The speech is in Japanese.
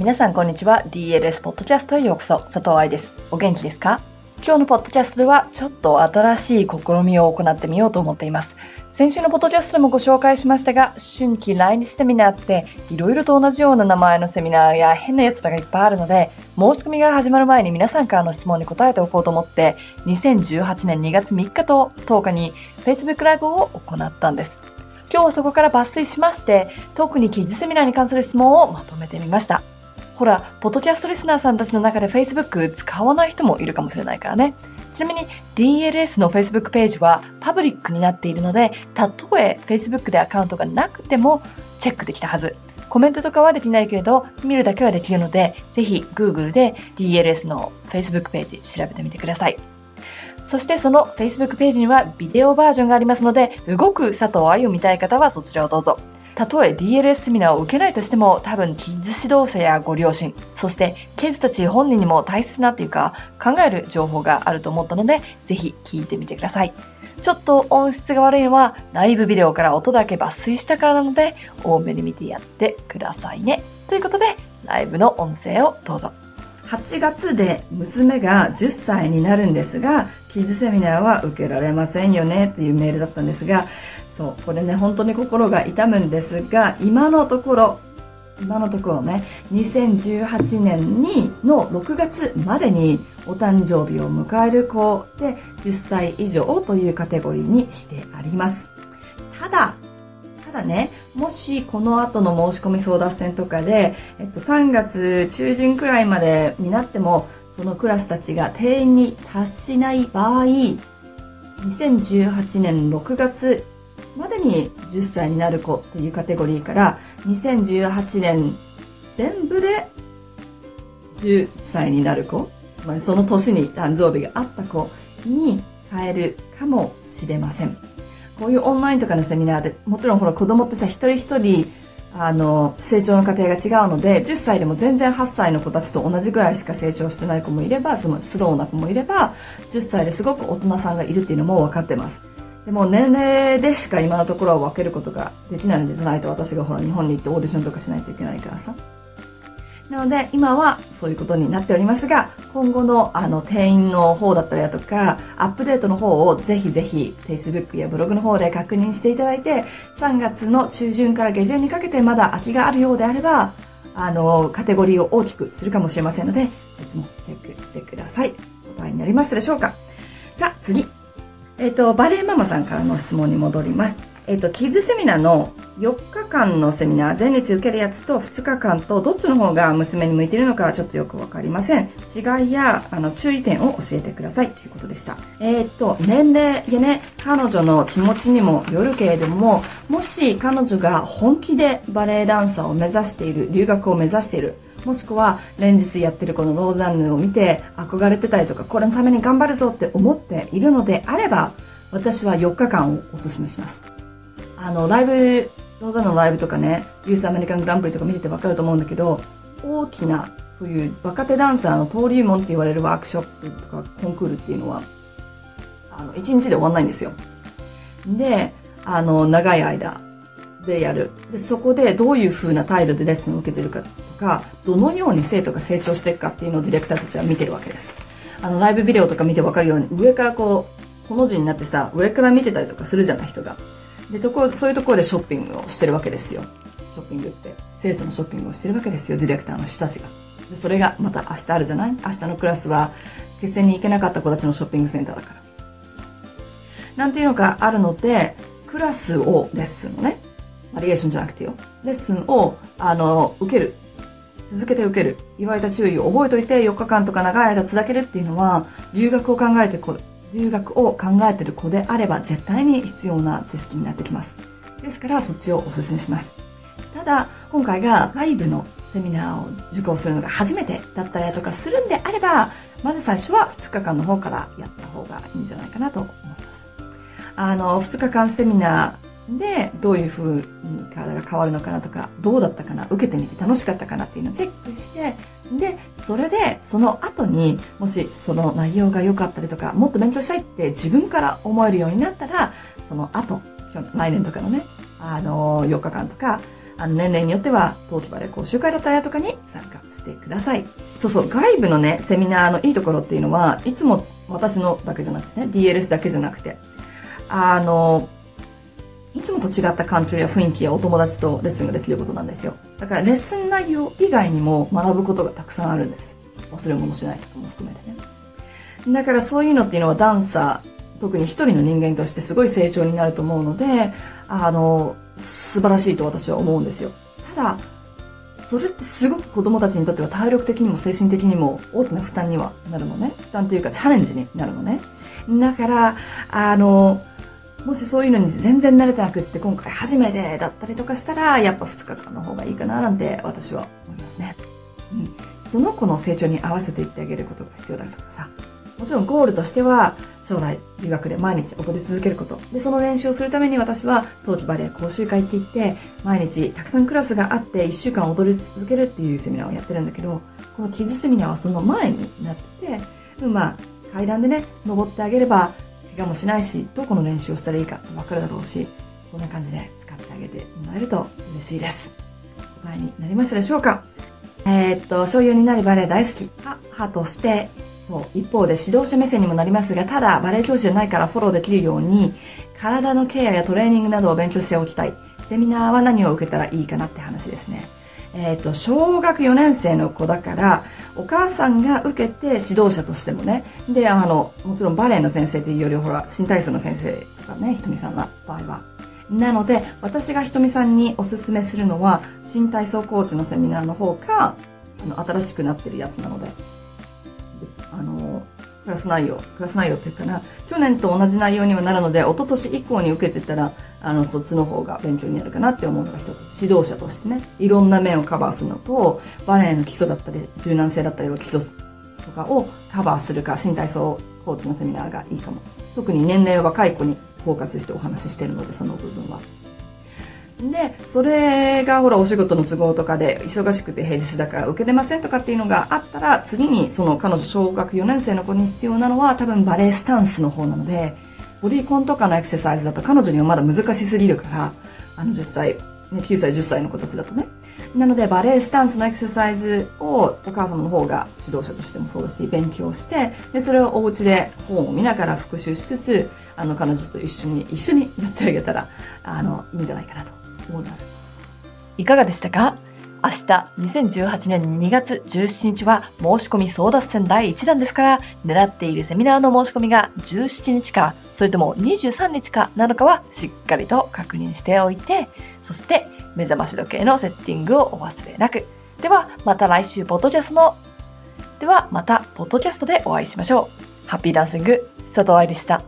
皆さんこんにちは。DLS ポッドキャストへようこそ。佐藤愛です。お元気ですか？今日のポッドキャストではちょっと新しい試みを行ってみようと思っています。先週のポッドキャストでもご紹介しましたが、春季来日セミナーっていろいろと同じような名前のセミナーや変なやつらがいっぱいあるので、申し込みが始まる前に皆さんからの質問に答えておこうと思って、2018年2月3日と10日に Facebook ライブを行ったんです。今日はそこから抜粋しまして、特にキッズセミナーに関する質問をまとめてみました。ほら、ポッドキャストリスナーさんたちの中で Facebook 使わない人もいるかもしれないからね。ちなみに DLS の Facebook ページはパブリックになっているので、たとえ Facebook でアカウントがなくてもチェックできたはず。コメントとかはできないけれど、見るだけはできるので、ぜひ Google で DLS の Facebook ページ調べてみてください。そしてその Facebook ページにはビデオバージョンがありますので、動く佐藤愛を見たい方はそちらをどうぞ。たとえ DLS セミナーを受けないとしても多分キッズ指導者やご両親そしてキッズたち本人にも大切なっていうか考える情報があると思ったのでぜひ聞いてみてください。ちょっと音質が悪いのはライブビデオから音だけ抜粋したからなので多めに見てやってくださいね。ということでライブの音声をどうぞ。8月で娘が10歳になるんですが、キッズセミナーは受けられませんよねっていうメールだったんですが、そう、これね、本当に心が痛むんですが、今のところ、今のところね、2018年にの6月までにお誕生日を迎える子で10歳以上というカテゴリーにしてあります。ただ、ただね、もしこの後の申し込み争奪戦とかで、えっと、3月中旬くらいまでになっても、そのクラスたちが定員に達しない場合、2018年6月までに10歳になる子というカテゴリーから、2018年全部で10歳になる子、つまりその年に誕生日があった子に変えるかもしれません。こういうオンラインとかのセミナーで、もちろんほら子供ってさ、一人一人、あの、成長の過程が違うので、10歳でも全然8歳の子たちと同じぐらいしか成長してない子もいれば、そのスローな子もいれば、10歳ですごく大人さんがいるっていうのも分かってます。でも年齢でしか今のところは分けることができないので、じゃないと私がほら日本に行ってオーディションとかしないといけないからさ。なので今はそういうことになっておりますが、今後のあの定員の方だったりだとか、アップデートの方をぜひぜひ Facebook やブログの方で確認していただいて、3月の中旬から下旬にかけてまだ空きがあるようであれば、あの、カテゴリーを大きくするかもしれませんので、いつもチェックしてください。答えになりましたでしょうかさあ、次。えっ、と、バレーママさんからの質問に戻ります。えっ、と、キッズセミナーの4日間のセミナー、前日受けるやつと2日間と、どっちの方が娘に向いているのかちょっとよくわかりません。違いや、あの、注意点を教えてくださいということでした。えっ、と、年齢やね、彼女の気持ちにもよるけれども、もし彼女が本気でバレエダンサーを目指している、留学を目指している、もしくは連日やってるこのローザンヌを見て憧れてたりとか、これのために頑張るぞって思っているのであれば、私は4日間をお勧めします。あの、ライブ、ローザンヌのライブとかね、ユースアメリカングランプリとか見ててわかると思うんだけど、大きな、そういう若手ダンサーの登竜門って言われるワークショップとかコンクールっていうのは、あの、1日で終わんないんですよ。で、あの、長い間、でやる。で、そこでどういう風な態度でレッスンを受けてるかとか、どのように生徒が成長していくかっていうのをディレクターたちは見てるわけです。あの、ライブビデオとか見てわかるように、上からこう、この字になってさ、上から見てたりとかするじゃない、人が。で、とこ、そういうところでショッピングをしてるわけですよ。ショッピングって。生徒のショッピングをしてるわけですよ、ディレクターの人たちが。で、それがまた明日あるじゃない？明日のクラスは、決戦に行けなかった子たちのショッピングセンターだから。なんていうのがあるので、クラスを、レッスンをね、バリエーションじゃなくてよ。レッスンを、あの、受ける。続けて受ける。言われた注意を覚えといて4日間とか長い間続けるっていうのは、留学を考えてこ留学を考えてる子であれば絶対に必要な知識になってきます。です。からそっちをお勧めします。ただ、今回が外部のセミナーを受講す。るのが初めてだったりとかす。るんであれば、まず最初は2日間の方からやった方がいいんじゃないかなと思います。あの、2日間セミナー、で、どういう風に体が変わるのかなとか、どうだったかな、受けてみて楽しかったかなっていうのをチェックして、で、それで、その後に、もしその内容が良かったりとか、もっと勉強したいって自分から思えるようになったら、その後、来年とかのね、あの、4日間とか、あの、年齢によっては、冬季バレエ講習会だったりとかに参加してください。そうそう、外部のね、セミナーのいいところっていうのは、いつも私のだけじゃなくてね、DLS だけじゃなくて、あの、いつもと違った環境や雰囲気やお友達とレッスンができることなんですよ。だからレッスン内容以外にも学ぶことがたくさんあるんです。忘れ物しないとかも含めてね。だからそういうのっていうのはダンサー、特に一人の人間としてすごい成長になると思うので、あの、素晴らしいと私は思うんですよ。ただ、それってすごく子供たちにとっては体力的にも精神的にも大きな負担にはなるのね。負担というかチャレンジになるのね。だから、あの、もしそういうのに全然慣れてなくって今回初めてだったりとかしたら、やっぱ2日間の方がいいかななんて私は思いますね。うん。その子の成長に合わせていってあげることが必要だからさ。もちろんゴールとしては、将来留学で毎日踊り続けること。で、その練習をするために私は、冬季バレエ講習会って言って、毎日たくさんクラスがあって1週間踊り続けるっていうセミナーをやってるんだけど、このキッズセミナーはその前になってて、まあ、階段でね、登ってあげれば、怪我もしないし、どこの練習をしたらいいかわかるだろうし、こんな感じで使ってあげてもらえると嬉しいです。答えになりましたでしょうか？えー、っと、醤油になるバレエ大好き。母として、そう一方で指導者目線にもなりますが、ただバレエ教師じゃないからフォローできるように、体のケアやトレーニングなどを勉強しておきたい。セミナーは何を受けたらいいかなって話ですね。えっ、と、小学4年生の子だから、お母さんが受けて指導者としてもね、で、あの、もちろんバレエの先生というよりほら、新体操の先生とかね、ひとみさんの場合は。なので、私がひとみさんにおすすめするのは、新体操コーチのセミナーの方か、あの、新しくなってるやつなので、あの、クラス内容、クラス内容っていうかな、去年と同じ内容にはなるので、一昨年以降に受けてたら、あの、そっちの方が勉強になるかなって思うのが一つ。指導者としてね、いろんな面をカバーするのと、バレエの基礎だったり、柔軟性だったりを基礎とかをカバーするか、新体操コーチのセミナーがいいかも。特に年齢若い子にフォーカスしてお話ししてるので、その部分は。で、それがほらお仕事の都合とかで忙しくて平日だから受けれませんとかっていうのがあったら、次にその彼女小学4年生の子に必要なのは多分バレエスタンスの方なので、ボディコンとかのエクササイズだと彼女にはまだ難しすぎるから、あの実際、ね、9歳、10歳の子たちだとね。なので、バレエスタンスのエクササイズをお母様の方が指導者としてもそうだし、勉強して、で、それをお家で本を見ながら復習しつつ、あの、彼女と一緒に、一緒にやってあげたら、あの、いいんじゃないかなと思います。いかがでしたか？明日2018年2月17日は申し込み争奪戦第1弾ですから狙っているセミナーの申し込みが17日かそれとも23日かなのかはしっかりと確認しておいてそして目覚まし時計のセッティングをお忘れなく。ではまた来週ポッドキャストのではまたポッドキャストでお会いしましょう。ハッピーダンシング佐藤愛でした。